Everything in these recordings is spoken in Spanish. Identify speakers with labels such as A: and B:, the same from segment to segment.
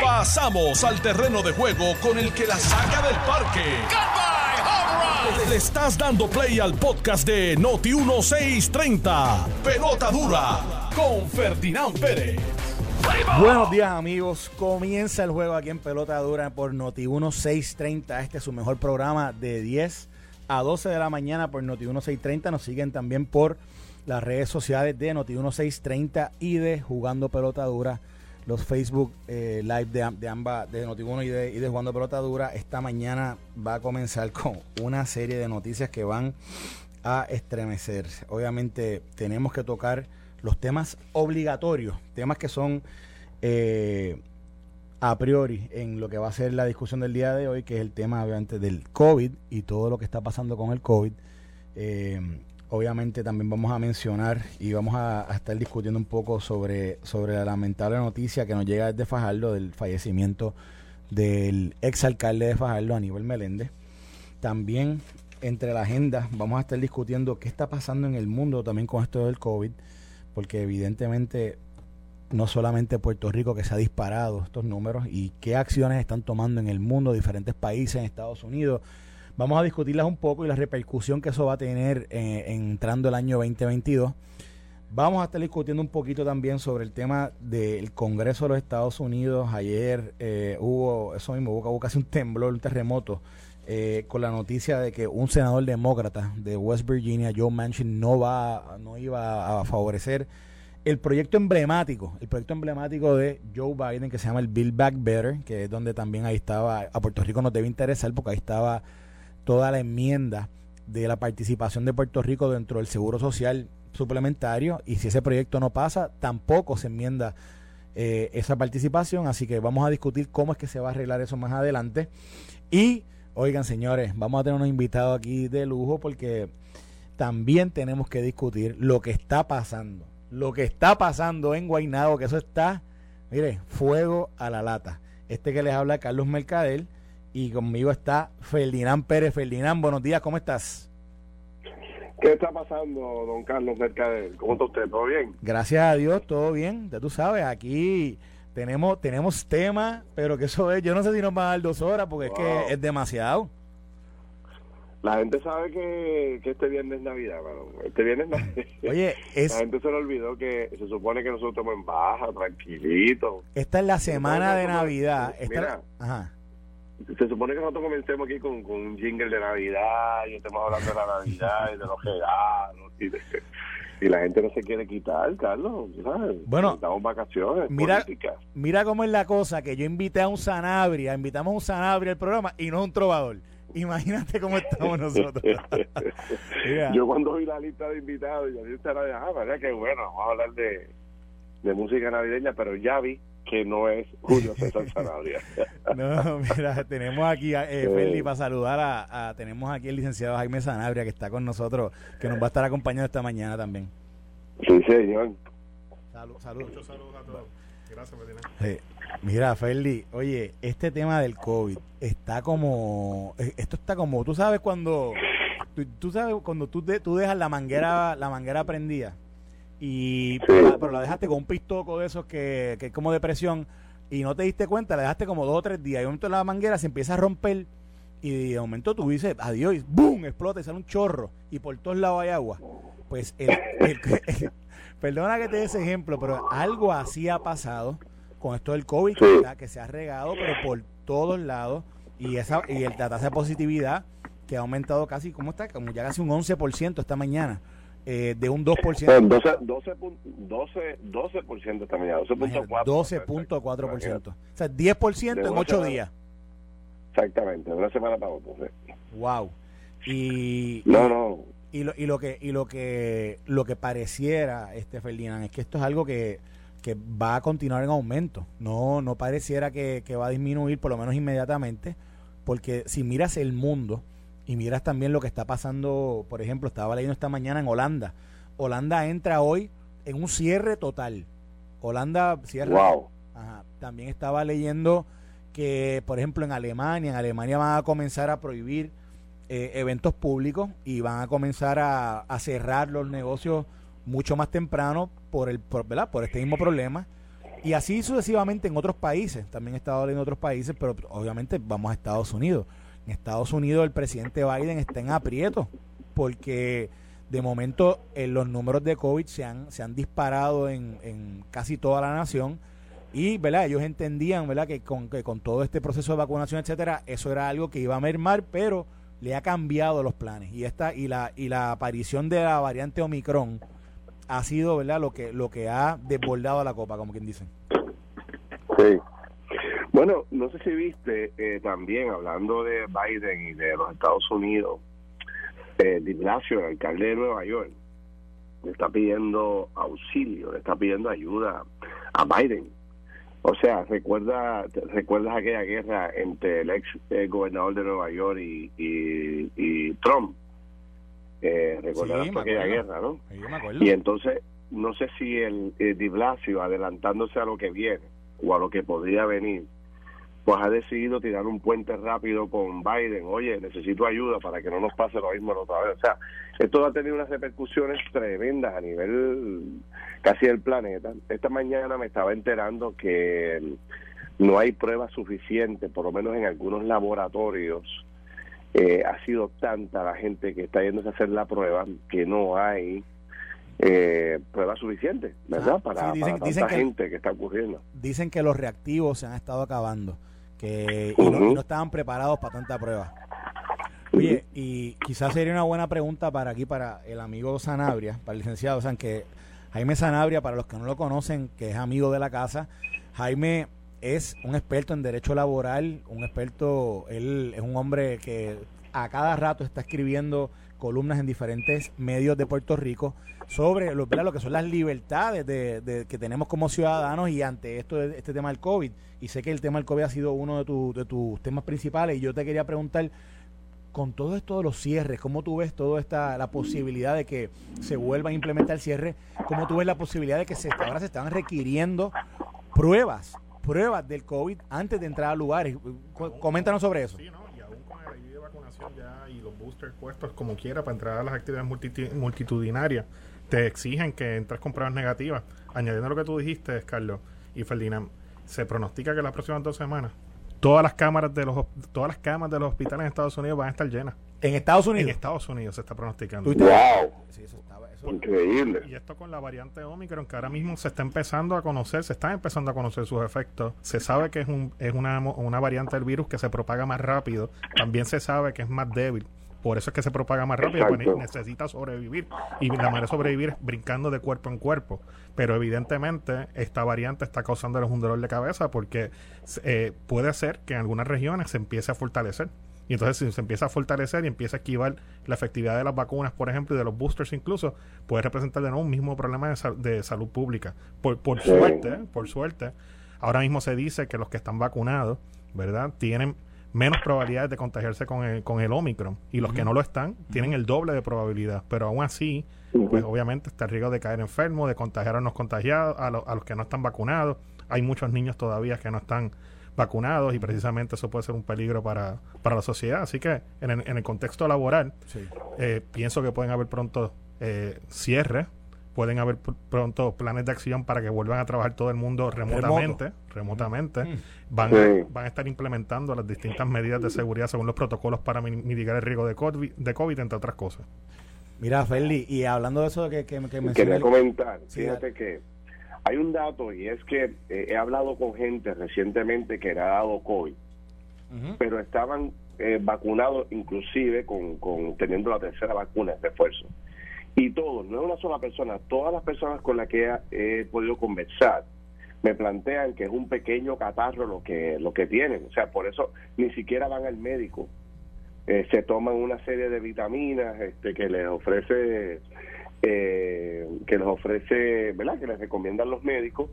A: Pasamos al terreno de juego con el que la saca del parque. Le estás dando play al podcast de Noti 1630. Pelota dura con Ferdinand Pérez.
B: Buenos días amigos, comienza el juego aquí en Pelota Dura por Noti 1630. Este es su mejor programa de 10 a 12 de la mañana por Noti 1630. Nos siguen también por las redes sociales de Noti 1630 y de Jugando Pelota Dura los Facebook eh, Live de, de ambas, de Noti1 y de, y de Jugando Pelota Dura. Esta mañana va a comenzar con una serie de noticias que van a estremecer. Obviamente tenemos que tocar los temas obligatorios, temas que son eh, a priori en lo que va a ser la discusión del día de hoy, que es el tema obviamente del COVID y todo lo que está pasando con el COVID. Eh, obviamente también vamos a mencionar y vamos a, estar discutiendo un poco sobre, sobre la lamentable noticia que nos llega desde Fajardo del fallecimiento del exalcalde de Fajardo, Aníbal Meléndez. También entre la agenda vamos a estar discutiendo qué está pasando en el mundo también con esto del COVID, porque evidentemente no solamente Puerto Rico que se ha disparado estos números y qué acciones están tomando en el mundo, diferentes países, en Estados Unidos, Vamos a discutirlas un poco y la repercusión que eso va a tener eh, entrando el año 2022. Vamos a estar discutiendo un poquito también sobre el tema del Congreso de los Estados Unidos. Ayer eh, hubo, eso mismo, hubo, casi un temblor, un terremoto, eh, con la noticia de que un senador demócrata de West Virginia, Joe Manchin, no va, no iba a favorecer el proyecto emblemático, el proyecto emblemático de Joe Biden que se llama el Build Back Better, que es donde también ahí estaba, a Puerto Rico nos debe interesar porque ahí estaba toda la enmienda de la participación de Puerto Rico dentro del Seguro Social suplementario y si ese proyecto no pasa, tampoco se enmienda eh, esa participación, así que vamos a discutir cómo es que se va a arreglar eso más adelante. Y, oigan señores, vamos a tener unos invitados aquí de lujo porque también tenemos que discutir lo que está pasando, lo que está pasando en Guaynabo, que eso está, mire, fuego a la lata. Este que les habla Carlos Mercadel y conmigo está Ferdinand Pérez. Ferdinand, buenos días, ¿cómo estás?
C: ¿Qué está pasando, don Carlos Mercader? ¿Cómo está usted? ¿Todo bien?
B: Gracias a Dios, todo bien. Ya tú sabes, aquí tenemos tenemos tema, pero que eso es, yo no sé si nos va a dar dos horas porque es que es demasiado.
C: La gente sabe que, que este viernes es Navidad, Este viernes Navidad.
B: Oye,
C: La gente se le olvidó que se supone que nosotros estamos en baja, tranquilito.
B: Esta es la semana de Navidad. Esta,
C: ajá se supone que nosotros comencemos aquí con, un jingle de Navidad y estemos hablando de la Navidad y de los regalos y, la gente no se quiere quitar, Carlos.
B: Bueno,
C: estamos vacaciones.
B: Mira, mira cómo es la cosa, que yo invité a un Sanabria, invitamos a un Sanabria al programa y no un trovador. Imagínate cómo estamos nosotros.
C: yo cuando vi la lista de invitados, yo dije, ah, que bueno, vamos a hablar de, de música navideña, pero ya vi que no es Julio César Sanabria.
B: no, mira, tenemos aquí a eh, Feli para saludar a, tenemos aquí el licenciado Jaime Sanabria que está con nosotros, que nos va a estar acompañando esta mañana también.
C: Sí, señor.
B: Salud, salud. Muchos saludos a todos. Gracias, sí. Mira, Feli, oye, este tema del COVID está como, eh, esto está como, tú sabes cuando, tú, sabes cuando tú, tú dejas la manguera, la manguera prendida y pero, la dejaste con un pistoco de esos que, que es como de presión y no te diste cuenta, la dejaste como dos o tres días y de momento la manguera se empieza a romper y de momento tú dices adiós y ¡boom! explota y sale un chorro y por todos lados hay agua. Pues el, perdona que te dé ese ejemplo, pero algo así ha pasado con esto del COVID que, se ha regado pero por todos lados y esa y el, la tasa de positividad que ha aumentado casi, ¿cómo está? Como ya casi un 11% esta mañana eh, de un 2%.
C: 12, 12, 12, 12% esta mañana, 12.4%.
B: 12.4%. O sea, 10% en 8 días.
C: Exactamente, de una semana para otra.
B: Wow. Y,
C: no, no.
B: Y lo, y lo que y lo que lo que pareciera este Ferdinand es que esto es algo que, que va a continuar en aumento. No no pareciera que, que va a disminuir por lo menos inmediatamente, porque si miras el mundo, y miras también lo que está pasando, por ejemplo, estaba leyendo esta mañana en Holanda. Holanda entra hoy en un cierre total. Holanda cierra.
C: Wow.
B: También estaba leyendo que, por ejemplo, en Alemania, en Alemania van a comenzar a prohibir eh, eventos públicos y van a comenzar a, cerrar los negocios mucho más temprano por el por, por este mismo problema Y así sucesivamente en otros países. También he estado leyendo otros países, pero obviamente vamos a Estados Unidos. En Estados Unidos el presidente Biden está en aprieto porque de momento eh, los números de COVID se han, se han disparado en, en casi toda la nación. Y ¿verdad? ellos entendían ¿verdad? Que, con, que con todo este proceso de vacunación, etcétera, eso era algo que iba a mermar, pero le ha cambiado los planes. Y esta y la y la aparición de la variante Omicron ha sido verdad lo que lo que ha desbordado la copa como quien dice.
C: Sí bueno no sé si viste eh, también hablando de Biden y de los Estados Unidos eh, Di Blasio el alcalde de Nueva York le está pidiendo auxilio le está pidiendo ayuda a Biden o sea, recuerda, recuerdas aquella guerra entre el ex eh, gobernador de Nueva York y, y, Trump. Eh, recuerdas aquella guerra, ¿no? Y entonces, no sé si el, el Di Blasio, adelantándose a lo que viene o a lo que podría venir, pues ha decidido tirar un puente rápido con Biden. Oye, necesito ayuda para que no nos pase lo mismo la otra vez. O sea, esto ha tenido unas repercusiones tremendas a nivel casi del planeta. Esta mañana me estaba enterando que no hay pruebas suficientes, por lo menos en algunos laboratorios. Eh, ha sido tanta la gente que está yendo a hacer la prueba que no hay eh, pruebas suficientes, ¿verdad? para, dicen, tanta gente que está ocurriendo.
B: Dicen que los reactivos se han estado acabando que y, no, estaban preparados para tanta prueba. Oye, y quizás sería una buena pregunta para aquí, para el amigo Sanabria, para el licenciado, o sea, que Jaime Sanabria, para los que no lo conocen, que es amigo de la casa, Jaime es un experto en derecho laboral, un experto, él es un hombre que a cada rato está escribiendo columnas en diferentes medios de Puerto Rico sobre lo, que son las libertades de, que tenemos como ciudadanos y ante esto este tema del COVID. Y sé que el tema del COVID ha sido uno de, de tus temas principales y yo te quería preguntar, con todo esto de los cierres, ¿cómo tú ves toda esta la posibilidad de que se vuelva a implementar el cierre? ¿Cómo tú ves la posibilidad de que se, ahora se estaban requiriendo pruebas, pruebas del COVID antes de entrar a lugares? Coméntanos sobre eso
D: ya y los boosters puestos como quiera para entrar a las actividades multitudinarias, te exigen que entres con pruebas negativas. Añadiendo lo que tú dijiste, Carlos y Ferdinand, se pronostica que las próximas dos semanas todas las cámaras de los todas las camas de los hospitales en Estados Unidos van a estar llenas.
B: En Estados Unidos.
D: En Estados Unidos se está pronosticando.
C: Wow. Increíble.
D: Y esto con la variante Omicron, que ahora mismo se está empezando a conocer, se está empezando a conocer sus efectos. Se sabe que es, un, es una, una variante del virus que se propaga más rápido. También se sabe que es más débil. Por eso es que se propaga más rápido, porque necesita sobrevivir. Y la manera de sobrevivir es brincando de cuerpo en cuerpo. Pero evidentemente esta variante está causándoles un dolor de cabeza porque eh, puede ser que en algunas regiones se empiece a fortalecer. Y entonces si se empieza a fortalecer y empieza a esquivar la efectividad de las vacunas, por ejemplo, y de los boosters incluso, puede representar de nuevo un mismo problema de, salud pública. Por, por suerte, por suerte, ahora mismo se dice que los que están vacunados, ¿verdad? Tienen menos probabilidades de contagiarse con el, con el Omicron. Y los que no lo están tienen el doble de probabilidad, pero aún así, pues obviamente está el riesgo de caer enfermo, de contagiar a los contagiados, a, a los que no están vacunados. Hay muchos niños todavía que no están vacunados y precisamente eso puede ser un peligro para, para la sociedad. Así que en el, en el contexto laboral, eh, pienso que pueden haber pronto eh, cierres, pueden haber pronto planes de acción para que vuelvan a trabajar todo el mundo remotamente, remotamente. Mm. Van, a, van a estar implementando las distintas medidas de seguridad según los protocolos para mitigar el riesgo de COVID, de COVID entre otras cosas.
B: Mira, Feli, y hablando de eso que, que, que
C: Quería comentar, fíjate que hay un dato y es que eh, he hablado con gente recientemente que le ha dado COVID, pero estaban eh, vacunados inclusive con, con teniendo la tercera vacuna, de refuerzo. Y todos, no es una sola persona, todas las personas con las que he, podido conversar me plantean que es un pequeño catarro lo que lo que tienen, o sea, por eso ni siquiera van al médico. Eh, se toman una serie de vitaminas este, que les ofrece eh, que les ofrece, ¿verdad? Que les recomiendan los médicos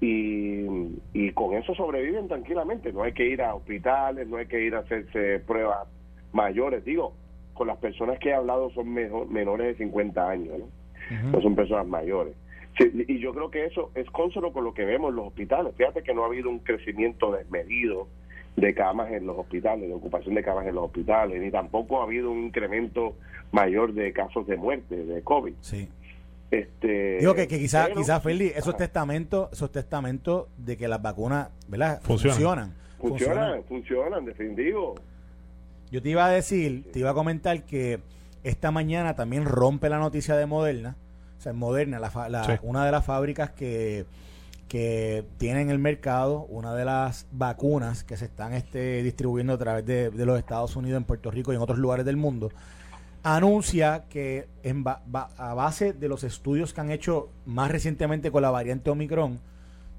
C: y, y con eso sobreviven tranquilamente. No hay que ir a hospitales, no hay que ir a hacerse pruebas mayores. Digo, con las personas que he hablado son menores de 50 años, ¿no? no son personas mayores. y yo creo que eso es consono con lo que vemos en los hospitales. Fíjate que no ha habido un crecimiento desmedido de camas en los hospitales, de ocupación de camas en los hospitales, ni tampoco ha habido un incremento mayor de casos de muerte de COVID.
B: Sí.
C: Este,
B: Digo que, que quizás, quizá, Feli, esos testamentos, esos testamentos de que las vacunas, ¿verdad?
C: Funcionan. Funcionan, funcionan, definitivo.
B: Yo te iba a decir, te iba a comentar que esta mañana también rompe la noticia de Moderna. O sea, Moderna, la, una de las fábricas que, que tiene en el mercado una de las vacunas que se están este, distribuyendo a través de, de los Estados Unidos, en Puerto Rico y en otros lugares del mundo anuncia que en a base de los estudios que han hecho más recientemente con la variante Omicron,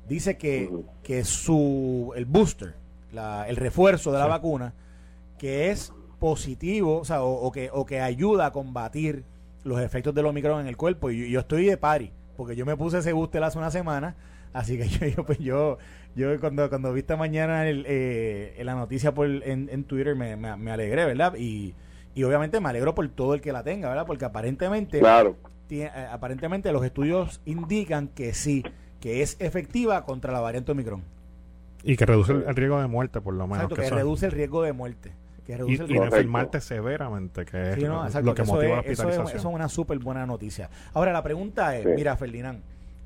B: dice que, que su el booster, el refuerzo de la vacuna, que es positivo, o, sea, o, que, o que ayuda a combatir los efectos del Omicron en el cuerpo. Y yo, estoy de pari, porque yo me puse ese booster hace una semana, así que yo, yo, pues yo, yo cuando, cuando vi esta mañana el, eh, la noticia por, en, en Twitter me, me, me alegré, ¿verdad? Y y obviamente me alegro por todo el que la tenga, ¿verdad? Porque aparentemente,
C: claro.
B: tiene, eh, aparentemente los estudios indican que sí, que es efectiva contra la variante Omicron.
D: Y que reduce el, riesgo de muerte, por lo menos.
B: Exacto, que, reduce el riesgo de muerte. Que reduce
D: y, y de enfermarte severamente, que es lo que motiva la hospitalización.
B: Eso es, una súper buena noticia. Ahora, la pregunta es, mira, Ferdinand,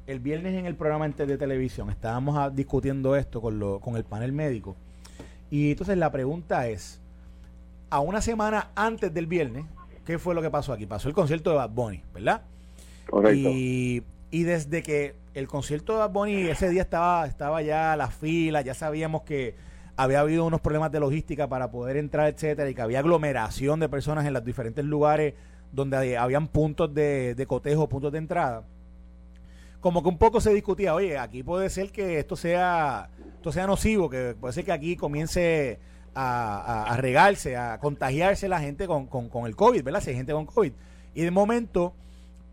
B: el viernes en el programa de televisión estábamos ah, discutiendo esto con, lo, con el panel médico. Y entonces la pregunta es, a una semana antes del viernes, ¿qué fue lo que pasó aquí? Pasó el concierto de Bad Bunny, ¿verdad?
C: Correcto.
B: Y, desde que el concierto de Bad Bunny ese día estaba, estaba ya la fila, ya sabíamos que había habido unos problemas de logística para poder entrar, etcétera, y que había aglomeración de personas en los diferentes lugares donde habían puntos de, de cotejo, puntos de entrada. Como que un poco se discutía, oye, aquí puede ser que esto sea, esto sea nocivo, que puede ser que aquí comience a, regarse, a contagiarse la gente con, con, el COVID, ¿verdad? Si hay gente con COVID. Y de momento,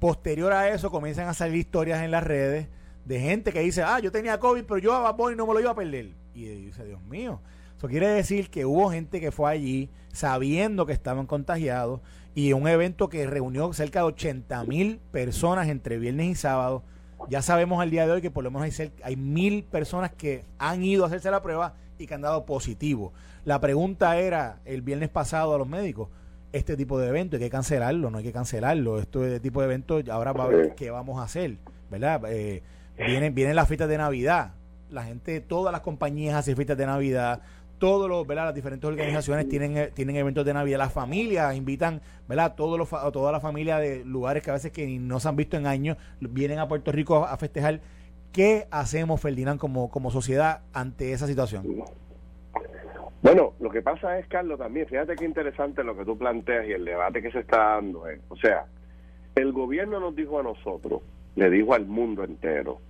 B: posterior a eso, comienzan a salir historias en las redes de gente que dice, ah, yo tenía COVID, pero yo a Bad no me lo iba a perder. Y dice, Dios mío. Eso quiere decir que hubo gente que fue allí sabiendo que estaban contagiados y un evento que reunió cerca de 80 mil personas entre viernes y sábado. Ya sabemos al día de hoy que por lo menos hay, hay mil personas que han ido a hacerse la prueba y que han dado positivo. La pregunta era el viernes pasado a los médicos, este tipo de evento hay que cancelarlo, no hay que cancelarlo, este tipo de evento ahora va a ver qué vamos a hacer, ¿verdad? Eh, vienen, vienen las fiestas de Navidad, la gente, todas las compañías hacen fiestas de Navidad, todos los, ¿verdad? Las diferentes organizaciones tienen, eh, tienen eventos de Navidad, las familias invitan, ¿verdad? Todos los, toda la familia de lugares que a veces que no se han visto en años, vienen a Puerto Rico a, festejar. ¿Qué hacemos, Ferdinand, como, como sociedad ante esa situación?
C: Bueno, lo que pasa es, Carlos, también, fíjate qué interesante lo que tú planteas y el debate que se está dando. Eh. O sea, el gobierno nos dijo a nosotros, le dijo al mundo entero,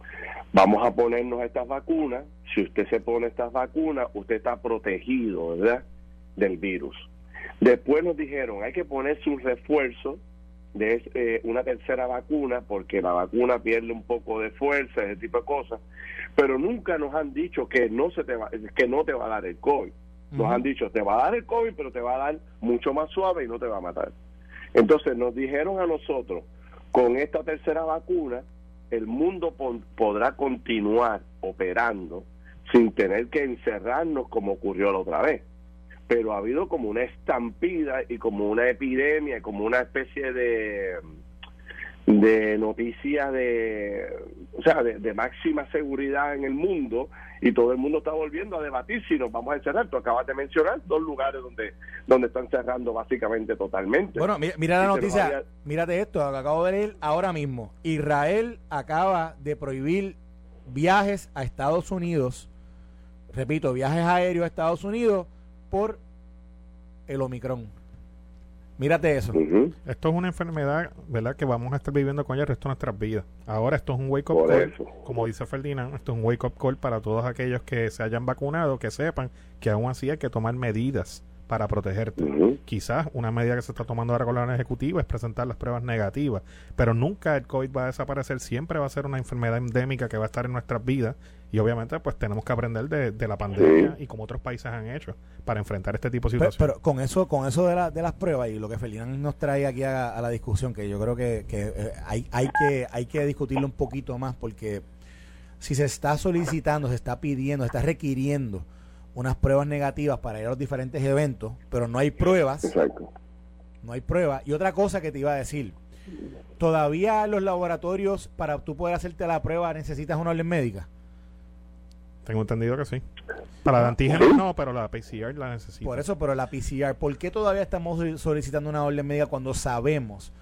C: vamos a ponernos estas vacunas, si usted se pone estas vacunas, usted está protegido, ¿verdad?, del virus. Después nos dijeron, hay que ponerse un refuerzo de eh, una tercera vacuna, porque la vacuna pierde un poco de fuerza, ese tipo de cosas, pero nunca nos han dicho que no, se te va, que no te va a dar el COVID. Nos han dicho, te va a dar el COVID, pero te va a dar mucho más suave y no te va a matar. Entonces nos dijeron a nosotros, con esta tercera vacuna, el mundo podrá continuar operando sin tener que encerrarnos como ocurrió la otra vez. Pero ha habido como una estampida y como una epidemia, como una especie de de noticias de o sea de, máxima seguridad en el mundo y todo el mundo está volviendo a debatir si nos vamos a encerrar. Tú acabas de mencionar dos lugares donde donde están cerrando básicamente totalmente.
B: Bueno mira, la noticia mírate esto acabo de leer ahora mismo. Israel acaba de prohibir viajes a Estados Unidos repito viajes aéreos a Estados Unidos por el Omicron Mírate eso.
D: Esto es una enfermedad, ¿verdad? Que vamos a estar viviendo con ella el resto de nuestras vidas. Ahora esto es un wake up call, como dice Ferdinand, esto es un wake up call para todos aquellos que se hayan vacunado, que sepan que aún así hay que tomar medidas para protegerte. Quizás una medida que se está tomando ahora con la ejecutiva es presentar las pruebas negativas, pero nunca el COVID va a desaparecer, siempre va a ser una enfermedad endémica que va a estar en nuestras vidas y obviamente pues tenemos que aprender de, la pandemia y como otros países han hecho para enfrentar este tipo de situaciones.
B: Pero, con eso con eso de, de las pruebas y lo que Ferdinand nos trae aquí a, la discusión, que yo creo que, eh, hay, hay, que hay que discutirlo un poquito más porque si se está solicitando, se está pidiendo, se está requiriendo unas pruebas negativas para ir a los diferentes eventos, pero no hay pruebas.
C: Exacto.
B: No hay pruebas. Y otra cosa que te iba a decir, ¿todavía los laboratorios, para tú poder hacerte la prueba, necesitas una orden médica?
D: Tengo entendido que sí. Para la antígenos no, pero la PCR la necesita.
B: Por eso, pero la PCR, ¿por qué todavía estamos solicitando una orden médica cuando sabemos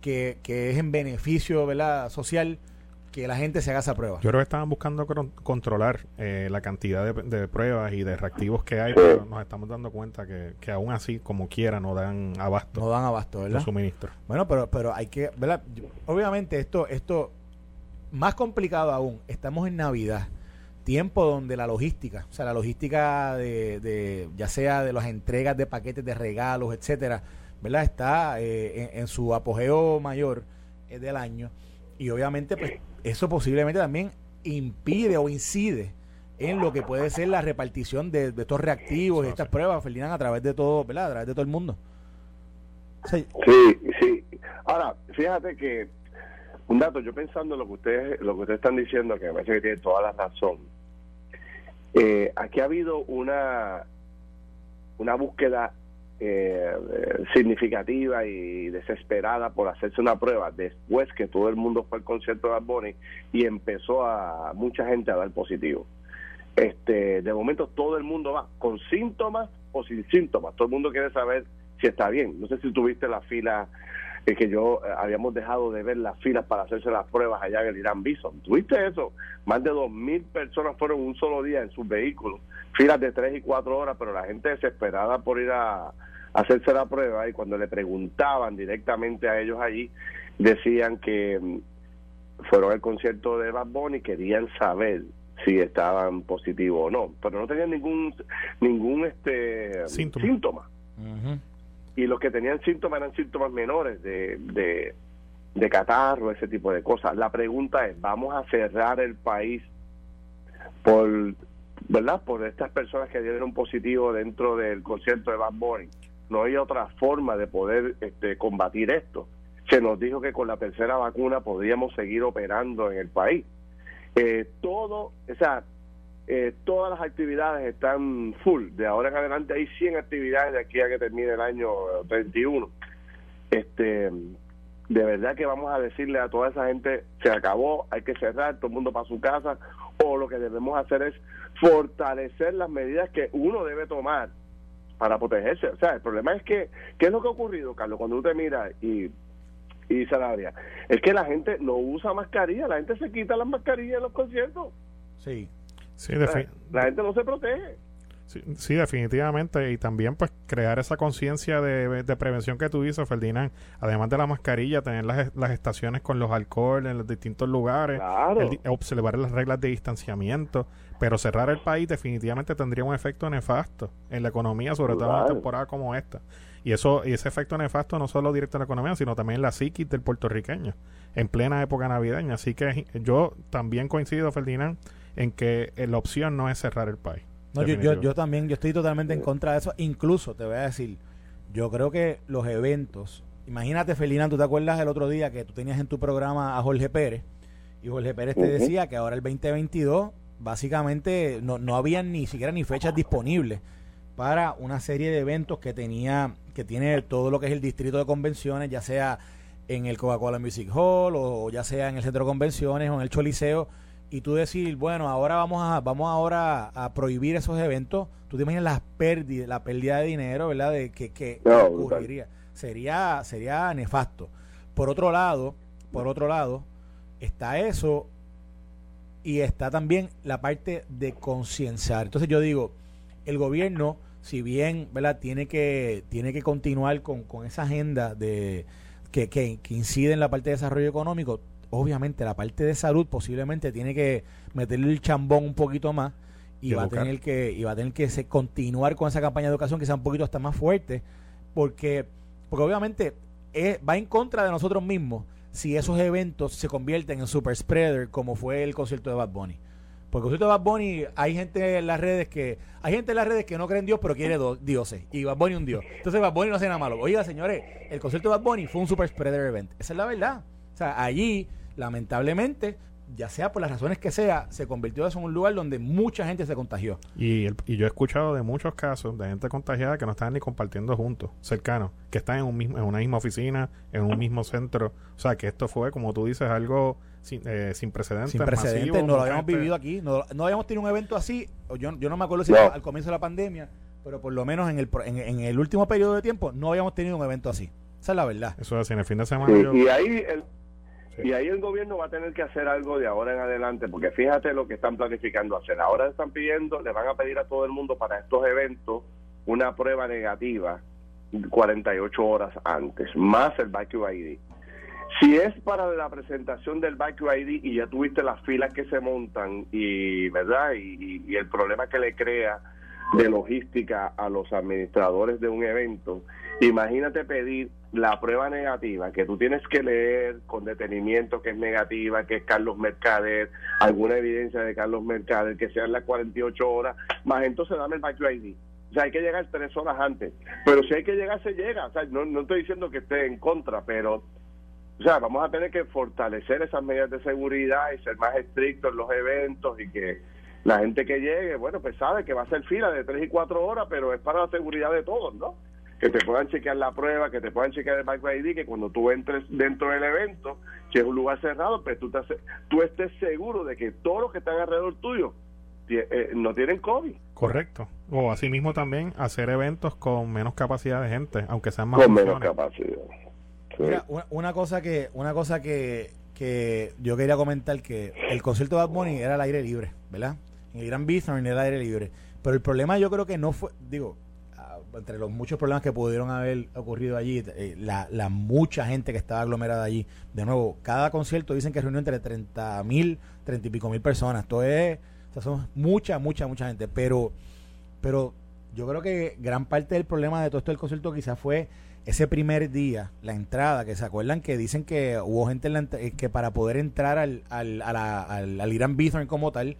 B: que, que es en beneficio ¿verdad? social que la gente se haga esa prueba?
D: Yo creo que estaban buscando controlar eh, la cantidad de, pruebas y de reactivos que hay, pero nos estamos dando cuenta que, que aún así, como quiera, no dan abasto.
B: No dan abasto, ¿verdad?
D: suministro.
B: Bueno, pero, pero hay que, ¿verdad? Obviamente esto, esto, más complicado aún, estamos en Navidad tiempo donde la logística, o sea, la logística de, ya sea de las entregas de paquetes de regalos, etcétera, ¿verdad? Está eh, en, su apogeo mayor eh, del año y obviamente pues eso posiblemente también impide o incide en lo que puede ser la repartición de, estos reactivos y estas pruebas, Ferdinand, a través de todo, ¿verdad? A través de todo el mundo.
C: Sí, sí. Ahora, fíjate que un dato, yo pensando lo que ustedes lo que ustedes están diciendo, que me parece que tiene toda la razón. Eh, aquí ha habido una una búsqueda eh, significativa y desesperada por hacerse una prueba después que todo el mundo fue al concierto de Bad y empezó a mucha gente a dar positivo. Este, de momento todo el mundo va con síntomas o sin síntomas. Todo el mundo quiere saber si está bien. No sé si tuviste la fila que yo eh, habíamos dejado de ver las filas para hacerse las pruebas allá en el Irán Bison. ¿Tuviste eso? Más de dos mil personas fueron un solo día en sus vehículos, filas de tres y cuatro horas, pero la gente desesperada por ir a, hacerse la prueba y cuando le preguntaban directamente a ellos allí, decían que mm, fueron al concierto de Bad Bunny y querían saber si estaban positivos o no, pero no tenían ningún ningún este síntoma y los que tenían síntomas eran síntomas menores de, de, de catarro, ese tipo de cosas. La pregunta es, ¿vamos a cerrar el país por, ¿verdad? Por estas personas que dieron positivo dentro del concierto de Bad Bunny. No hay otra forma de poder este, combatir esto. Se nos dijo que con la tercera vacuna podríamos seguir operando en el país. Eh, todo, o eh, todas las actividades están full. De ahora en adelante hay 100 actividades de aquí a que termine el año 31. Este, de verdad que vamos a decirle a toda esa gente, se acabó, hay que cerrar, todo el mundo para su casa, o lo que debemos hacer es fortalecer las medidas que uno debe tomar para protegerse. O sea, el problema es que, ¿qué es lo que ha ocurrido, Carlos? Cuando tú te miras y y Sanabria, es que la gente no usa mascarilla, la gente se quita las mascarillas en los conciertos.
B: Sí.
D: Sí,
C: la gente no se protege.
D: Sí, definitivamente. Y también, pues, crear esa conciencia de, prevención que tú dices, Ferdinand. Además de la mascarilla, tener las, las estaciones con los alcohol en los distintos lugares. observar las reglas de distanciamiento. Pero cerrar el país definitivamente tendría un efecto nefasto en la economía, sobre todo en una temporada como esta. Y eso y ese efecto nefasto no solo directo en la economía, sino también en la psiquis del puertorriqueño en plena época navideña. Así que yo también coincido, Ferdinand en que eh, la opción no es cerrar el país.
B: No, yo, yo, también, yo estoy totalmente en contra de eso. Incluso, te voy a decir, yo creo que los eventos, imagínate, Felina, tú te acuerdas el otro día que tú tenías en tu programa a Jorge Pérez, y Jorge Pérez te decía que ahora el 2022, básicamente, no, no había ni siquiera ni fechas disponibles para una serie de eventos que tenía, que tiene todo lo que es el distrito de convenciones, ya sea en el Coca-Cola Music Hall, o ya sea en el centro de convenciones, o en el Choliseo y tú decir, bueno, ahora vamos a vamos ahora a prohibir esos eventos, tú te imaginas las pérdidas, la pérdida de dinero, ¿verdad? De que, que ocurriría. Sería sería nefasto. Por otro lado, por otro lado, está eso y está también la parte de concienciar. Entonces yo digo, el gobierno, si bien, ¿verdad? Tiene que tiene que continuar con, con esa agenda de que, que, que incide en la parte de desarrollo económico, obviamente la parte de salud posiblemente tiene que meterle el chambón un poquito más y va a tener que y va a tener que se, continuar con esa campaña de educación que sea un poquito hasta más fuerte porque porque obviamente va en contra de nosotros mismos si esos eventos se convierten en super spreader como fue el concierto de Bad Bunny. Porque el concierto de Bad Bunny hay gente en las redes que hay gente en las redes que no cree en Dios pero quiere dioses. Y Bad Bunny un dios entonces Bad Bunny no hace nada malo. Oiga señores el concierto de Bad Bunny fue un super spreader event. Esa es la verdad. O sea allí lamentablemente, ya sea por las razones que sea, se convirtió eso en un lugar donde mucha gente se contagió.
D: Y, y yo he escuchado de muchos casos de gente contagiada que no están ni compartiendo juntos, cercanos, que están en, un mismo, en una misma oficina, en un mismo centro. O sea, que esto fue, como tú dices, algo sin, eh, sin precedentes.
B: Sin precedentes, no lo habíamos vivido aquí. No, no, habíamos tenido un evento así. Yo, yo no me acuerdo si al comienzo de la pandemia, pero por lo menos en el, en, el último periodo de tiempo no habíamos tenido un evento así. Esa es la verdad.
D: Eso es así, en el fin de semana.
C: Y ahí el, y ahí el gobierno va a tener que hacer algo de ahora en adelante, porque fíjate lo que están planificando hacer. Ahora están pidiendo, le van a pedir a todo el mundo para estos eventos una prueba negativa 48 horas antes, más el BQ ID. Si es para la presentación del BQ ID y ya tuviste las filas que se montan y verdad y, el problema que le crea de logística a los administradores de un evento, imagínate pedir la prueba negativa que tú tienes que leer con detenimiento que es negativa, que es Carlos Mercader, alguna evidencia de Carlos Mercader, que sean las 48 horas, más entonces dame el BQ ID. O sea, hay que llegar tres horas antes. Pero si hay que llegar, se llega. O sea, no, no estoy diciendo que esté en contra, pero o sea, vamos a tener que fortalecer esas medidas de seguridad y ser más estrictos en los eventos y que la gente que llegue, bueno, pues sabe que va a ser fila de tres y cuatro horas, pero es para la seguridad de todos, ¿no? Que te puedan chequear la prueba, que te puedan chequear el Bike ID, que cuando tú entres dentro del evento, que es un lugar cerrado, pues tú, te, tú estés seguro de que todos los que están alrededor tuyo eh, no tienen COVID.
D: Correcto. O asimismo también hacer eventos con menos capacidad de gente, aunque sean más
C: Con menos capacidad.
B: Mira, una, cosa que una cosa que, que yo quería comentar que el concierto de Bad Bunny era al aire libre, ¿verdad? En el Gran Bithorn era al aire libre. Pero el problema yo creo que no fue, digo, entre los muchos problemas que pudieron haber ocurrido allí, eh, la, la, mucha gente que estaba aglomerada allí, de nuevo, cada concierto dicen que reunió entre 30 mil, 30 y pico mil personas. Esto es, son mucha, mucha, mucha gente. Pero, pero yo creo que gran parte del problema de todo esto del concierto quizás fue ese primer día, la entrada, que se acuerdan que dicen que hubo gente eh, que para poder entrar al, al, al, al Irán Bithorn como tal,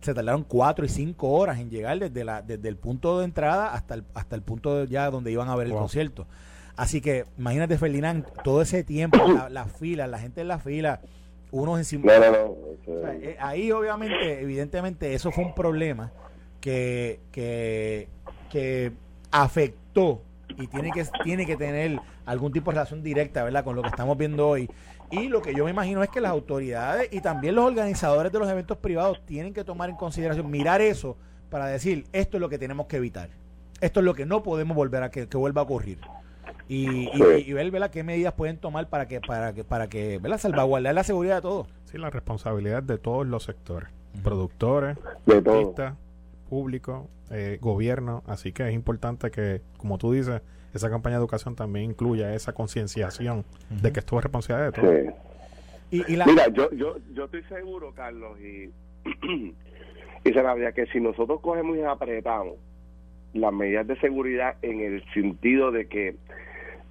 B: se tardaron cuatro y cinco horas en llegar desde, la, desde el punto de entrada hasta el, hasta el punto ya donde iban a ver el concierto. Así que imagínate, Ferdinand, todo ese tiempo, la, fila, la gente en la fila, unos encima. Eh, ahí, obviamente, evidentemente, eso fue un problema que, que, que afectó y tiene que, tiene que tener algún tipo de relación directa, ¿verdad?, con lo que estamos viendo hoy. Y lo que yo me imagino es que las autoridades y también los organizadores de los eventos privados tienen que tomar en consideración, mirar eso para decir, esto es lo que tenemos que evitar. Esto es lo que no podemos volver a que, vuelva a ocurrir. Y, y, ver ¿verdad? qué medidas pueden tomar para que para que para que ¿verdad? salvaguardar la seguridad de todos.
D: Sí, la responsabilidad de todos los sectores, productores, artistas, público, eh, gobierno, así que es importante que, como tú dices, esa campaña de educación también incluya esa concienciación de que esto es responsabilidad de todos.
C: Y, Mira, yo, yo, yo estoy seguro, Carlos, y, y se la que si nosotros cogemos y apretamos las medidas de seguridad en el sentido de que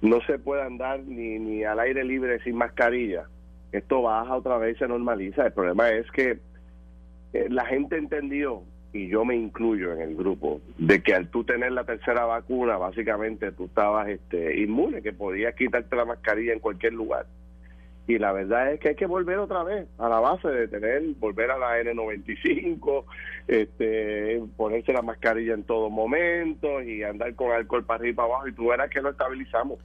C: no se puede andar ni, ni al aire libre sin mascarilla, esto baja otra vez y se normaliza. El problema es que eh, la gente entendió y yo me incluyo en el grupo, de que al tú tener la tercera vacuna, básicamente tú estabas este, inmune, que podías quitarte la mascarilla en cualquier lugar. Y la verdad es que hay que volver otra vez a la base de tener, volver a la N95, este, ponerse la mascarilla en todo momento y andar con alcohol para arriba y para abajo y tú verás que lo estabilizamos.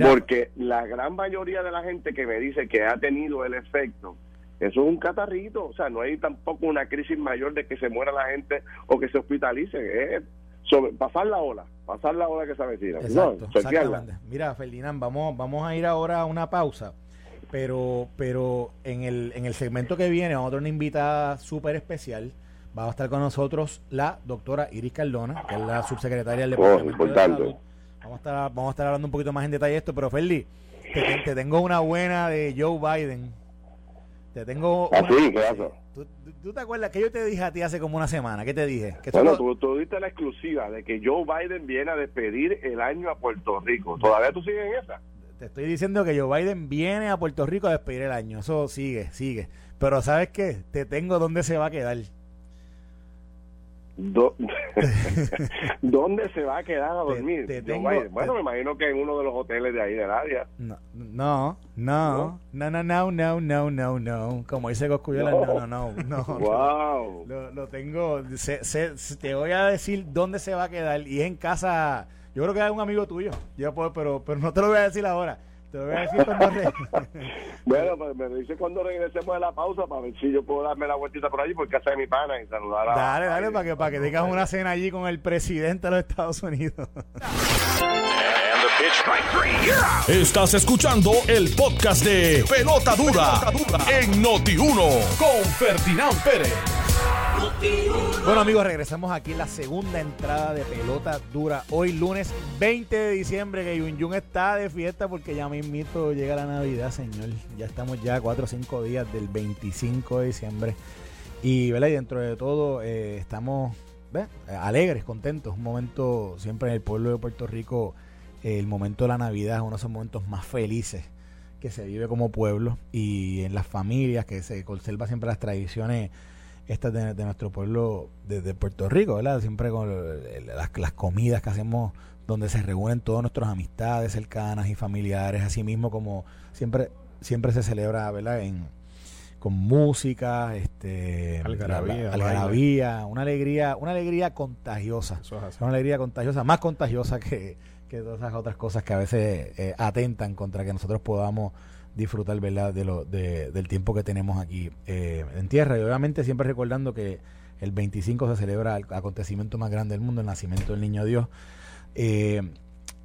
C: Porque la gran mayoría de la gente que me dice que ha tenido el efecto eso es un catarrito, o sea, no hay tampoco una crisis mayor de que se muera la gente o que se hospitalice, es sobre, pasar la ola, pasar la ola que se avecina.
B: Exacto, Mira, Ferdinand, vamos, vamos a ir ahora a una pausa, pero, pero en, el, en el segmento que viene vamos a tener una invitada súper especial. Va a estar con nosotros la doctora Iris Cardona, que es la subsecretaria del oh, Departamento de Salud. Vamos a, estar, vamos a estar hablando un poquito más en detalle de esto, pero Ferdi, te tengo una buena de Joe Biden te tengo.
C: Ah, sí, ¿qué
B: ¿Tú, te acuerdas que yo te dije a ti hace como una semana? ¿Qué te dije?
C: Que bueno, tú, tú, diste la exclusiva de que Joe Biden viene a despedir el año a Puerto Rico. ¿Todavía tú sigues en esa?
B: Te estoy diciendo que Joe Biden viene a Puerto Rico a despedir el año. Eso sigue, sigue. Pero ¿sabes qué? Te tengo dónde se va a quedar.
C: ¿Dónde se va a quedar a dormir? bueno, me imagino que en uno de los hoteles de ahí del área.
B: No, no, no, no, no, no, no, no, no, no. Como dice Coscuyola, no, no, no, no.
C: Wow.
B: Lo, tengo, te voy a decir dónde se va a quedar y es en casa. Yo creo que es un amigo tuyo, yo puedo, pero, pero no te lo voy a decir ahora te lo voy a decir cuando
C: Bueno, pues me dice cuando regresemos de la pausa para ver si yo puedo darme la vueltita por allí por casa de mi pana y saludar a...
B: Dale, dale, para que, para que tengas una cena allí con el presidente de los Estados Unidos.
A: Estás escuchando el podcast de Pelota Dura, en Noti1 con Ferdinand Pérez.
B: Bueno amigos, regresamos aquí en la segunda entrada de pelota dura. Hoy lunes 20 de diciembre que Yun Yun está de fiesta porque ya mismito llega la Navidad, señor. Ya estamos ya 4 o 5 días del 25 de diciembre. Y, ¿verdad? y dentro de todo eh, estamos alegres, contentos. Un momento siempre en el pueblo de Puerto Rico, el momento de la Navidad es uno de esos momentos más felices que se vive como pueblo y en las familias que se conserva siempre las tradiciones esta de, de nuestro pueblo de, Puerto Rico, ¿verdad? Siempre con las, las, comidas que hacemos donde se reúnen todas nuestras amistades cercanas y familiares, así mismo como siempre siempre se celebra, ¿verdad? En, con música, este, algarabía, una alegría, una alegría contagiosa, una alegría contagiosa, más contagiosa que, que todas esas otras cosas que a veces eh, atentan contra que nosotros podamos disfrutar ¿verdad? De lo, de, del tiempo que tenemos aquí eh, en tierra. Y obviamente siempre recordando que el 25 se celebra el acontecimiento más grande del mundo, el nacimiento del niño Dios. Eh,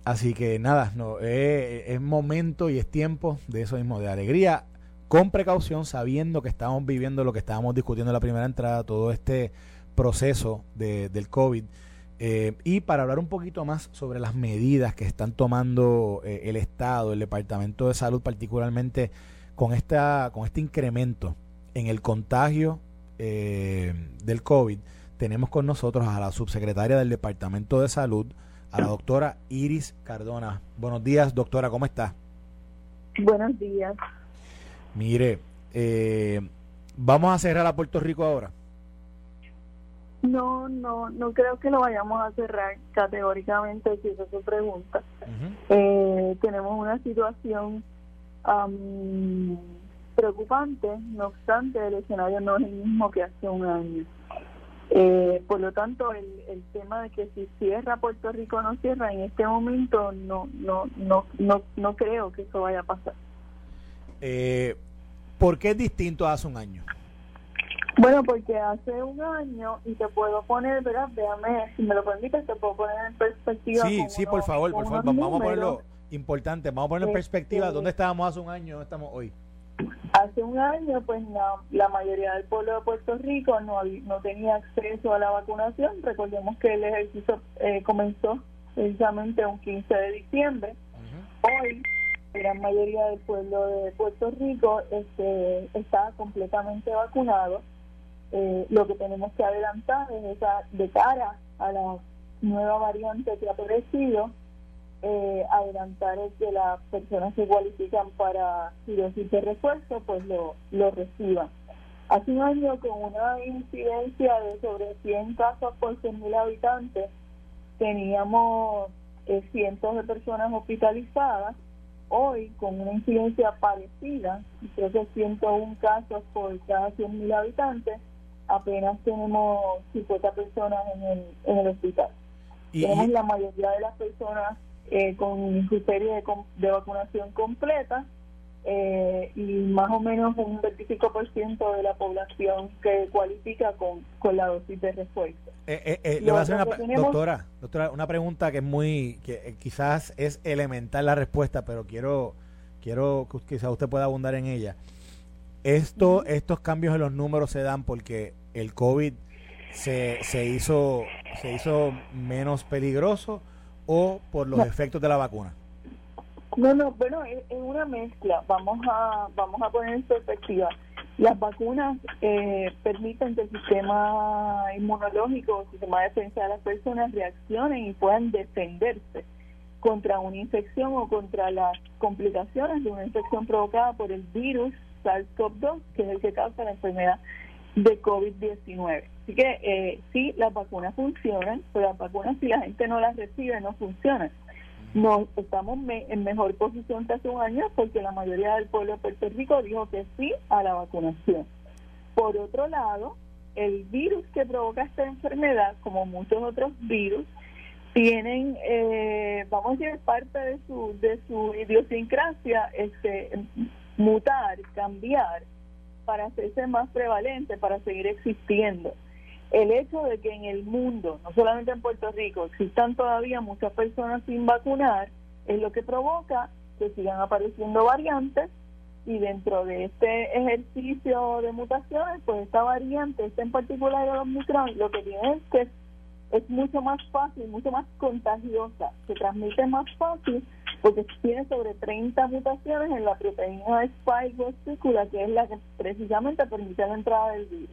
B: así que nada, no, eh, es momento y es tiempo de eso mismo, de alegría, con precaución, sabiendo que estamos viviendo lo que estábamos discutiendo en la primera entrada, todo este proceso de, del COVID eh, y para hablar un poquito más sobre las medidas que están tomando eh, el Estado, el Departamento de Salud, particularmente con, esta, con este incremento en el contagio eh, del COVID, tenemos con nosotros a la subsecretaria del Departamento de Salud, a la doctora Iris Cardona. Buenos días, doctora, ¿cómo está?
E: Buenos días.
B: Mire, vamos a cerrar a Puerto Rico ahora.
E: No, no, no creo que lo vayamos a cerrar categóricamente, si esa es su pregunta. eh, tenemos una situación preocupante, no obstante, el escenario no es el mismo que hace un año. Eh, por lo tanto, el, el tema de que si cierra Puerto Rico o no cierra, en este momento no, no, no, no, no creo que eso vaya a pasar.
B: Eh, ¿Por qué es distinto a hace un año?
E: Bueno, porque hace un año, y te puedo poner, ¿verdad? Déjame, si me lo permites, te puedo poner en perspectiva.
B: Sí, sí, por favor, por favor, vamos a ponerlo importante, vamos a ponerlo en perspectiva. Este, ¿Dónde estábamos hace un año? ¿Dónde estamos hoy?
E: Hace un año, pues la, mayoría del pueblo de Puerto Rico no, no tenía acceso a la vacunación. Recordemos que el ejercicio eh, comenzó precisamente un 15 de diciembre. Hoy, la gran mayoría del pueblo de Puerto Rico este, está completamente vacunado eh, lo que tenemos que adelantar es esa, de cara a la nueva variante que ha aparecido, eh, adelantar es que las personas que cualifican para cirugía de refuerzo, pues lo, lo reciban. Hace un año con una incidencia de sobre 100 casos por 100.000 habitantes, teníamos eh, cientos de personas hospitalizadas. Hoy, con una incidencia parecida, creo que 101 casos por cada 100.000 habitantes, apenas tenemos 50 personas en el, en el hospital. tenemos la mayoría de las personas eh, con su serie de, vacunación completa eh, y más o menos un 25% de la población que cualifica con, con la dosis de refuerzo.
B: Eh, le voy a hacer una, doctora, doctora, una pregunta que es muy, que quizás es elemental la respuesta, pero quiero, quiero que quizás usted pueda abundar en ella. Esto, Estos cambios en los números se dan porque el COVID se, se, hizo, se hizo menos peligroso o por los efectos de la vacuna?
E: No, no, bueno, es, una mezcla. Vamos a, vamos a poner en perspectiva. Las vacunas eh, permiten que el sistema inmunológico, el sistema de defensa de las personas reaccionen y puedan defenderse contra una infección o contra las complicaciones de una infección provocada por el virus SARS-CoV-2, que es el que causa la enfermedad de COVID-19. Así que eh, sí, las vacunas funcionan, pero las vacunas si la gente no las recibe no funcionan. No, estamos en mejor posición que hace un año porque la mayoría del pueblo de Puerto Rico dijo que sí a la vacunación. Por otro lado, el virus que provoca esta enfermedad, como muchos otros virus, tienen, eh, vamos a decir, parte de su, de su idiosincrasia, este, mutar, cambiar, para hacerse más prevalente, para seguir existiendo. El hecho de que en el mundo, no solamente en Puerto Rico, existan todavía muchas personas sin vacunar, es lo que provoca que sigan apareciendo variantes y dentro de este ejercicio de mutaciones, pues esta variante, esta en particular de los Omicron, lo que tiene es que es mucho más fácil, mucho más contagiosa, se transmite más fácil porque tiene sobre 30 mutaciones en la proteína spike vesícula, que es la que precisamente permite la entrada del virus.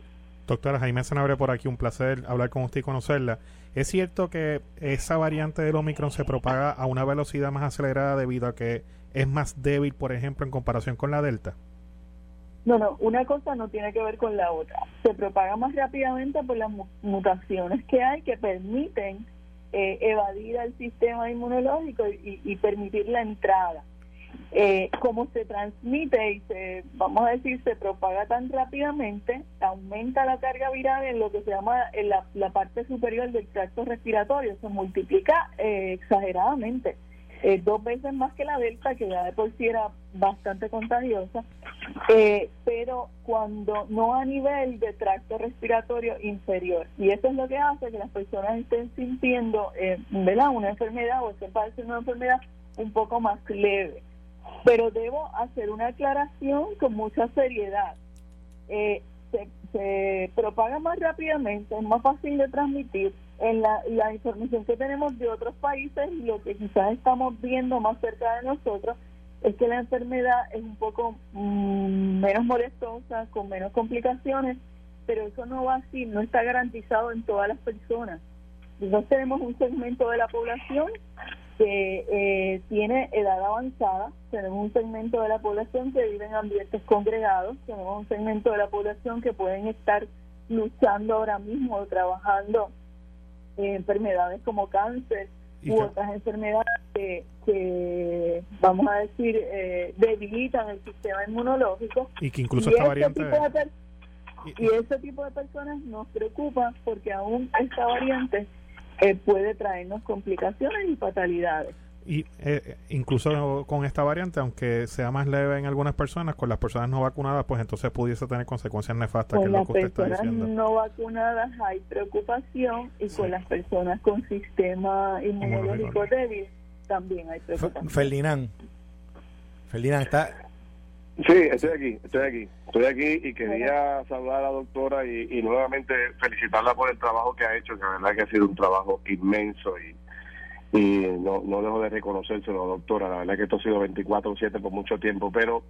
D: Doctora Jaime Sanabria por aquí, un placer hablar con usted y conocerla. ¿Es cierto que esa variante del Omicron se propaga a una velocidad más acelerada debido a que es más débil, por ejemplo, en comparación con la Delta?
E: No, no, una cosa no tiene que ver con la otra. Se propaga más rápidamente por las mutaciones que hay que permiten eh, evadir al sistema inmunológico y, permitir la entrada. Eh, como se transmite y se, vamos a decir, se propaga tan rápidamente, aumenta la carga viral en lo que se llama en la, la parte superior del tracto respiratorio, se multiplica eh, exageradamente eh, dos veces más que la delta, que ya de por sí era bastante contagiosa, eh, pero cuando no a nivel de tracto respiratorio inferior. Y eso es lo que hace que las personas estén sintiendo eh, una enfermedad o estén padeciendo una enfermedad un poco más leve. Pero debo hacer una aclaración con mucha seriedad. Eh, se, se propaga más rápidamente, es más fácil de transmitir, en la, la información que tenemos de otros países lo que quizás estamos viendo más cerca de nosotros es que la enfermedad es un poco mm, menos molestosa, con menos complicaciones, pero eso no va así, no está garantizado en todas las personas. Entonces tenemos un segmento de la población que eh, tiene edad avanzada, tenemos un segmento de la población que vive en ambientes congregados, tenemos un segmento de la población que pueden estar luchando ahora mismo, trabajando enfermedades como cáncer u otras enfermedades que, vamos a decir, eh, debilitan el sistema inmunológico.
D: Y que incluso esta variante...
E: y, ese tipo de personas nos preocupa porque aún esta variante eh, puede traernos complicaciones y fatalidades.
D: Y eh, incluso con esta variante, aunque sea más leve en algunas personas, con las personas no vacunadas, pues entonces pudiese tener consecuencias nefastas,
E: que es lo que usted está diciendo. no vacunadas hay preocupación y con las personas con sistema inmunológico débil también hay preocupación.
B: Ferdinand. Ferdinand, ¿está...?
C: Sí, estoy aquí, estoy aquí. Estoy aquí y quería saludar a la doctora y, y nuevamente felicitarla por el trabajo que ha hecho, que la verdad que ha sido un trabajo inmenso y y no, no dejo de reconocérselo, doctora. La verdad que esto ha sido 24-7 por mucho tiempo, pero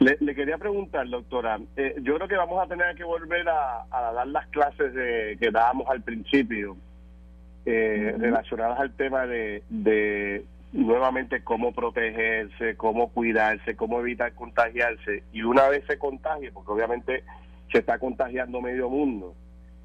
C: le, quería preguntar, doctora, eh, yo creo que vamos a tener que volver a, dar las clases de, que dábamos al principio, eh, relacionadas al tema de, de nuevamente cómo protegerse, cómo cuidarse, cómo evitar contagiarse, y una vez se contagie, porque obviamente se está contagiando medio mundo,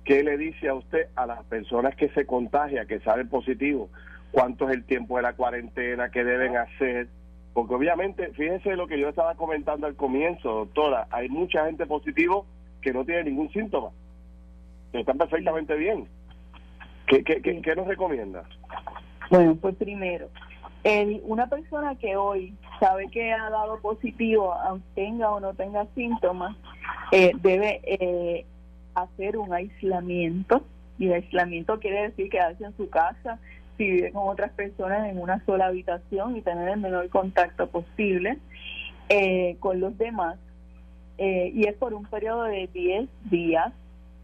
C: ¿qué le dice a usted a las personas que se contagian, que salen positivos? Cuánto es el tiempo de la cuarentena, qué deben hacer. Porque obviamente, fíjense lo que yo estaba comentando al comienzo, doctora, hay mucha gente positivo que no tiene ningún síntoma, que están perfectamente bien. ¿Qué, qué, qué, nos recomienda?
E: Bueno, pues primero, el, una persona que hoy sabe que ha dado positivo, tenga o no tenga síntomas, eh, debe eh, hacer un aislamiento. Y el aislamiento quiere decir quedarse en su casa, si vive con otras personas en una sola habitación y tener el menor contacto posible eh, con los demás. Eh, y es por un periodo de 10 días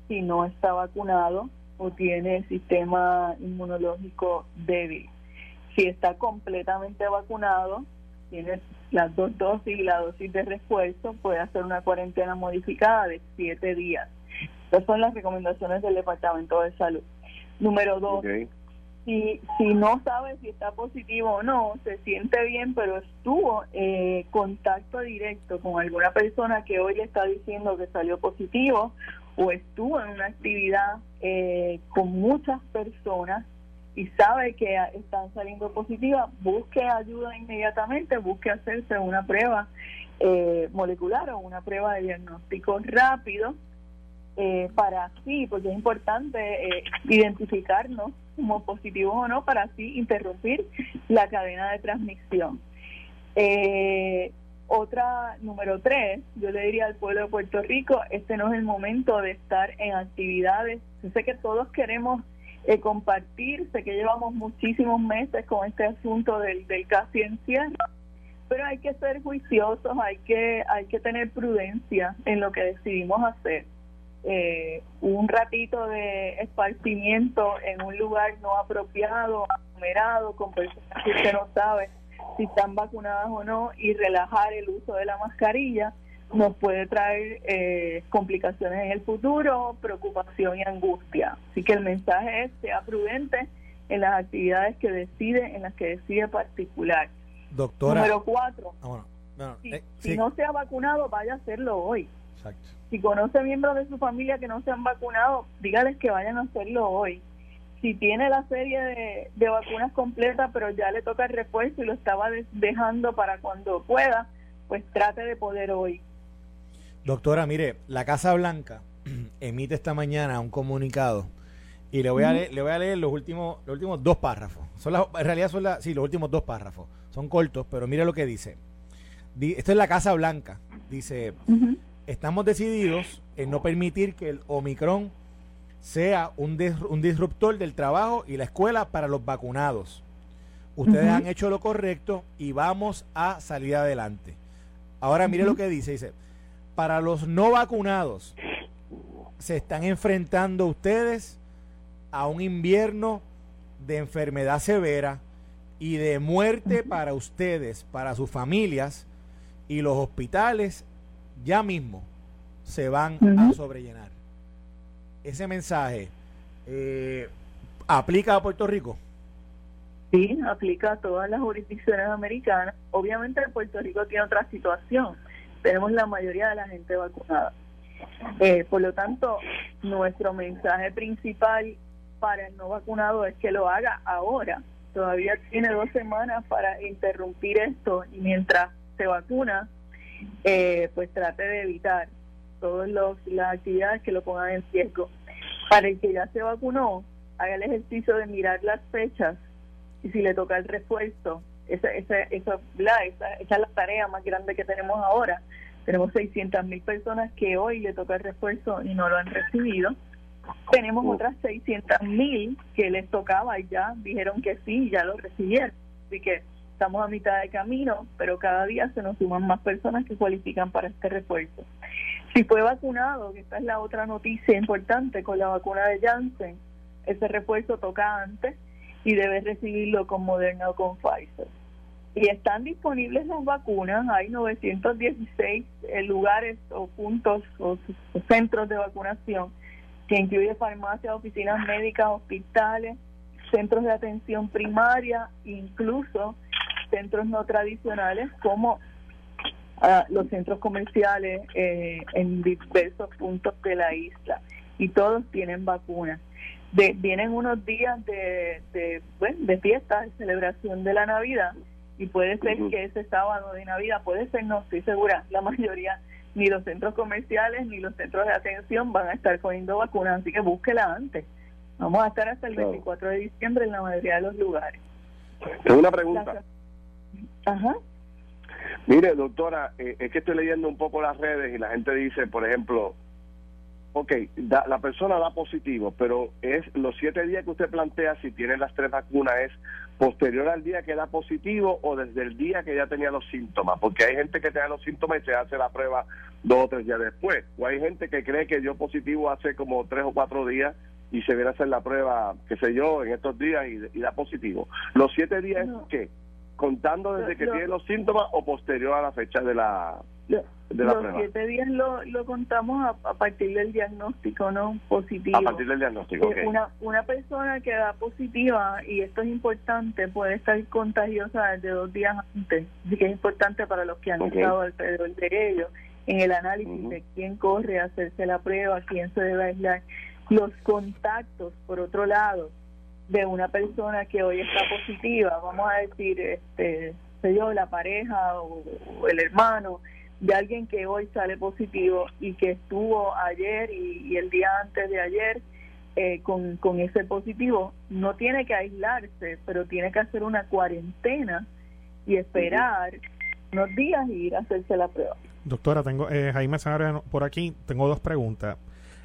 E: si no está vacunado o tiene el sistema inmunológico débil. Si está completamente vacunado, tiene las dos dosis y la dosis de refuerzo, puede hacer una cuarentena modificada de 7 días. Esas son las recomendaciones del Departamento de Salud. Número dos, si, si no sabe si está positivo o no, se siente bien, pero estuvo eh, contacto directo con alguna persona que hoy está diciendo que salió positivo o estuvo en una actividad eh, con muchas personas y sabe que están saliendo positivas, busque ayuda inmediatamente, busque hacerse una prueba eh, molecular o una prueba de diagnóstico rápido eh, para así, porque es importante eh, identificarnos como positivos o no para así interrumpir la cadena de transmisión. otra, número tres, yo le diría al pueblo de Puerto Rico, este no es el momento de estar en actividades. Yo sé que todos queremos eh, compartir. Sé que llevamos muchísimos meses con este asunto del, del casi encierro, pero hay que ser juiciosos, hay que, hay que tener prudencia en lo que decidimos hacer. Eh, un ratito de esparcimiento en un lugar no apropiado, aglomerado, con personas que usted no sabe si están vacunadas o no, y relajar el uso de la mascarilla nos puede traer eh, complicaciones en el futuro, preocupación y angustia. Así que el mensaje es sea prudente en las actividades que decide, en las que decide particular.
B: Doctora.
E: Número cuatro.
B: Ah,
E: eh, si, no se ha vacunado, vaya a hacerlo hoy. Si conoce miembros de su familia que no se han vacunado, dígales que vayan a hacerlo hoy. Si tiene la serie de, de vacunas completa, pero ya le toca el refuerzo y lo estaba dejando para cuando pueda, pues trate de poder hoy.
B: Doctora, mire, la Casa Blanca emite esta mañana un comunicado y le voy a leer, le voy a leer los últimos los últimos dos párrafos. Son en realidad son sí, los últimos dos párrafos. Son cortos, pero mire lo que dice. esto es la Casa Blanca. Dice, estamos decididos en no permitir que el Omicron sea un, un disruptor del trabajo y la escuela para los vacunados. Ustedes han hecho lo correcto y vamos a salir adelante. Ahora mire lo que dice, dice, para los no vacunados, se están enfrentando ustedes a un invierno de enfermedad severa y de muerte para ustedes, para sus familias, y los hospitales ya mismo se van a sobrellenar. Ese mensaje eh, aplica a Puerto Rico.
E: Sí, aplica a todas las jurisdicciones americanas. Obviamente Puerto Rico tiene otra situación tenemos la mayoría de la gente vacunada. Eh, por lo tanto, nuestro mensaje principal para el no vacunado es que lo haga ahora. Todavía tiene dos semanas para interrumpir esto y mientras se vacuna, eh, pues trate de evitar todas las actividades que lo pongan en riesgo. Para el que ya se vacunó, haga el ejercicio de mirar las fechas y si le toca el refuerzo, esa, esa, esa, esa, esa es la tarea más grande que tenemos ahora. Tenemos 600 mil personas que hoy le toca el refuerzo y no lo han recibido. Tenemos otras 600 mil que les tocaba y ya dijeron que sí, ya lo recibieron. Así que estamos a mitad de camino, pero cada día se nos suman más personas que cualifican para este refuerzo. Si fue vacunado, que esta es la otra noticia importante con la vacuna de Janssen, ese refuerzo toca antes y debe recibirlo con Moderna o con Pfizer y están disponibles las vacunas. Hay 916 eh, lugares o puntos o, centros de vacunación que incluye farmacias, oficinas médicas, hospitales, centros de atención primaria, incluso centros no tradicionales como ah, los centros comerciales eh, en diversos puntos de la isla. Y todos tienen vacunas. De, vienen unos días de, de, bueno, de fiesta, de celebración de la Navidad y puede ser que ese sábado de Navidad, puede ser, no estoy segura, la mayoría, ni los centros comerciales ni los centros de atención van a estar poniendo vacunas, así que búsquela antes. Vamos a estar hasta el 24 de diciembre en la mayoría de los lugares.
C: Tengo una pregunta.
E: Ajá.
C: Mire, doctora, eh, es que estoy leyendo un poco las redes y la gente dice, por ejemplo, ok, la persona da positivo, pero es los siete días que usted plantea, si tiene las tres vacunas, es posterior al día que da positivo o desde el día que ya tenía los síntomas, porque hay gente que tiene los síntomas y se hace la prueba dos o tres días después, o hay gente que cree que dio positivo hace como tres o cuatro días y se viene a hacer la prueba, qué sé yo, en estos días y, da positivo. ¿Los siete días es qué? ¿Contando desde que tiene los síntomas o posterior a la fecha de la
E: los siete días lo, lo contamos a, partir del diagnóstico no positivo.
C: A partir del diagnóstico
E: eh, una una persona que da positiva y esto es importante puede estar contagiosa desde dos días antes. Así que es importante para los que han estado alrededor de ellos en el análisis de quién corre a hacerse la prueba, quién se debe aislar, los contactos, por otro lado, de una persona que hoy está positiva, vamos a decir, este, sé yo, la pareja o, el hermano de alguien que hoy sale positivo y que estuvo ayer y, el día antes de ayer eh, con, con ese positivo, no tiene que aislarse, pero tiene que hacer una cuarentena y esperar unos días y ir a hacerse la prueba.
D: Doctora, tengo eh, Jaime Sanabria por aquí. Tengo dos preguntas.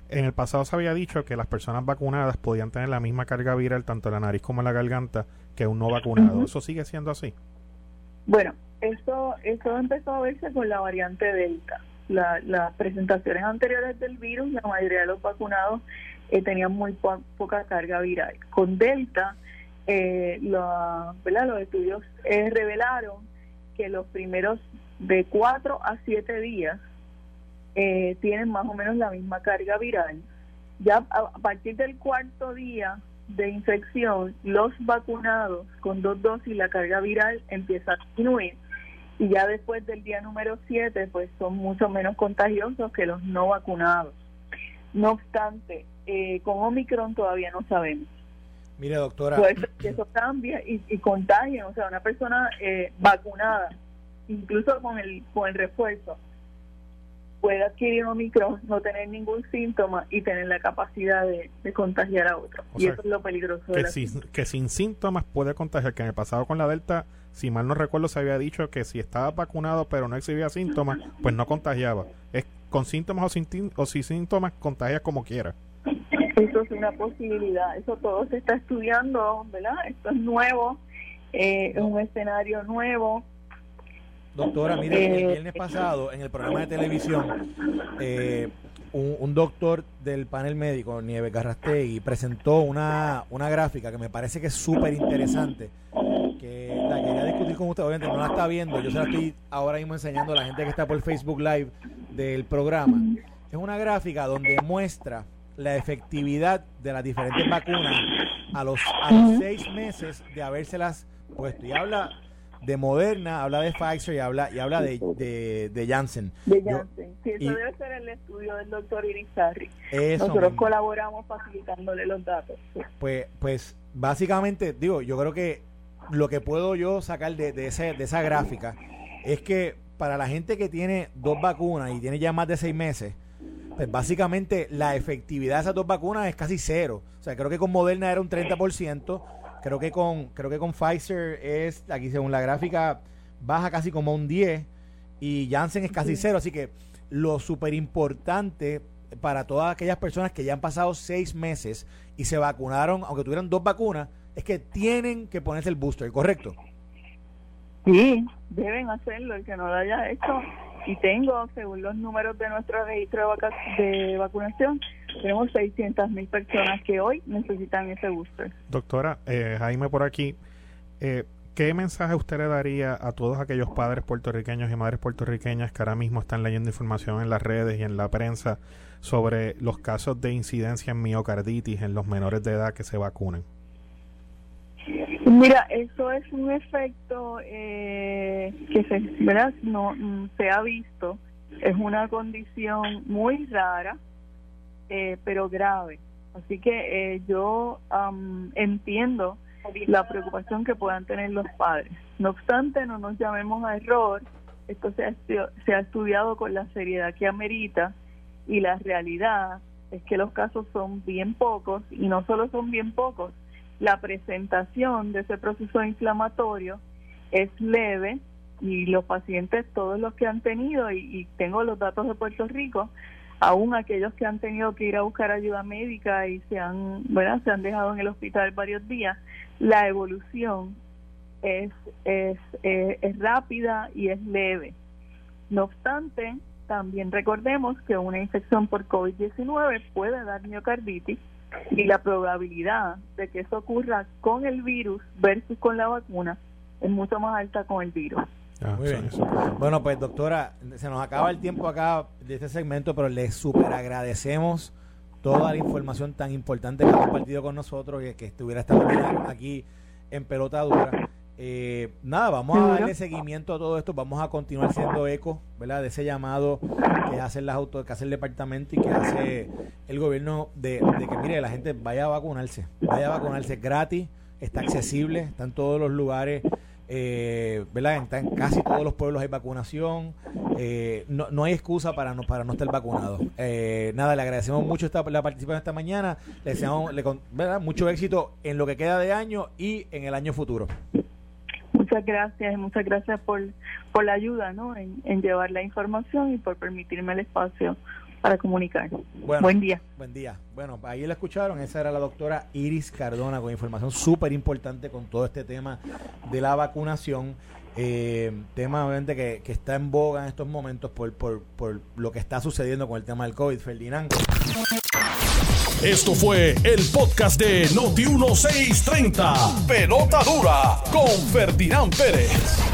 D: En el pasado se había dicho que las personas vacunadas podían tener la misma carga viral tanto en la nariz como en la garganta que un no vacunado. ¿Eso sigue siendo así?
E: Bueno, eso, eso empezó a verse con la variante Delta. las presentaciones anteriores del virus, la mayoría de los vacunados eh, tenían muy poca carga viral. Con Delta, eh, los estudios eh, revelaron que los primeros de 4 a 7 días eh, tienen más o menos la misma carga viral. Ya a, partir del cuarto día de infección, los vacunados con dos dosis, la carga viral empieza a disminuir. Y ya después del día número 7, pues son mucho menos contagiosos que los no vacunados. No obstante, eh, con Omicron todavía no sabemos.
B: Mire, doctora.
E: que eso cambia y, y contagia. O sea, una persona eh, vacunada, incluso con el, con el refuerzo, puede adquirir Omicron, no tener ningún síntoma y tener la capacidad de, contagiar a otro. y eso es lo peligroso.
D: Que, que sin síntomas puede contagiar, que en el pasado con la Delta, si mal no recuerdo, se había dicho que si estaba vacunado pero no exhibía síntomas, pues no contagiaba. Es con síntomas o sin, o sin síntomas, contagia como quiera.
E: Eso es una posibilidad, eso todo se está estudiando, ¿verdad? Esto es nuevo, eh, es un escenario nuevo
B: Doctora, mire, el eh, viernes pasado en el programa de televisión, eh, un, doctor del panel médico, Nieves Garrastegui, presentó una, una gráfica que me parece que es súper interesante, que la quería discutir con usted, obviamente no la está viendo, yo se la estoy ahora mismo enseñando a la gente que está por Facebook Live del programa. Es una gráfica donde muestra la efectividad de las diferentes vacunas a los, a los seis meses de habérselas puesto. Y habla de Moderna, habla de Pfizer y habla y habla de, de,
E: de Janssen. De Janssen. Sí, eso debe ser el estudio del doctor Irizarry. Nosotros colaboramos facilitándole los datos.
B: Pues, pues básicamente, digo, yo creo que lo que puedo yo sacar de, de, ese, de esa gráfica es que para la gente que tiene dos vacunas y tiene ya más de seis meses, pues básicamente la efectividad de esas dos vacunas es casi cero. O sea, creo que con Moderna era un 30%, Creo que con creo que con Pfizer es, aquí según la gráfica, baja casi como un 10 y Janssen es casi cero. Así que lo súper importante para todas aquellas personas que ya han pasado seis meses y se vacunaron, aunque tuvieran dos vacunas, es que tienen que ponerse el booster, ¿correcto?
E: Sí, deben hacerlo. El que no lo haya hecho, y tengo, según los números de nuestro registro de, de vacunación, tenemos 600 mil personas que hoy necesitan ese booster.
D: Doctora, eh, Jaime por aquí, eh, ¿qué mensaje usted le daría a todos aquellos padres puertorriqueños y madres puertorriqueñas que ahora mismo están leyendo información en las redes y en la prensa sobre los casos de incidencia en miocarditis en los menores de edad que se vacunan?
E: Mira, eso es un efecto eh, que se, ¿verdad? No, se ha visto, es una condición muy rara, eh, pero grave. Así que eh, yo entiendo la preocupación que puedan tener los padres. No obstante, no nos llamemos a error. Esto se ha, se ha estudiado con la seriedad que amerita y la realidad es que los casos son bien pocos y no solo son bien pocos, la presentación de ese proceso inflamatorio es leve y los pacientes, todos los que han tenido, y tengo los datos de Puerto Rico, aún aquellos que han tenido que ir a buscar ayuda médica y se han, bueno, se han dejado en el hospital varios días, la evolución es, es, eh, es rápida y es leve. No obstante, también recordemos que una infección por COVID-19 puede dar miocarditis y la probabilidad de que eso ocurra con el virus versus con la vacuna es mucho más alta con el virus.
B: Ah, bueno, pues doctora, se nos acaba el tiempo acá de este segmento, pero le super agradecemos toda la información tan importante que ha compartido con nosotros y que estuviera esta mañana aquí en Pelota Dura. Eh, nada, vamos a darle seguimiento a todo esto, vamos a continuar siendo eco, ¿verdad? De ese llamado que hacen las autos, que hace el departamento y que hace el gobierno de, de que, mire, la gente vaya a vacunarse, vaya a vacunarse. Gratis, está accesible, está en todos los lugares eh, ¿verdad? En, casi todos los pueblos hay vacunación. Eh, no, no, hay excusa para no, para no estar vacunado. Eh, nada, le agradecemos mucho esta, la participación esta mañana. Le deseamos mucho éxito en lo que queda de año y en el año futuro.
E: Muchas gracias, muchas gracias por, por la ayuda ¿no? en, en llevar la información y por permitirme el espacio para comunicar. buen día.
B: Buen día. Bueno, ahí la escucharon. Esa era la doctora Iris Cardona con información súper importante con todo este tema de la vacunación. Eh, tema obviamente que, que, está en boga en estos momentos por, por, por lo que está sucediendo con el tema del COVID. Ferdinand.
A: Esto fue el podcast de Noti1630. Pelota dura con Ferdinand Pérez.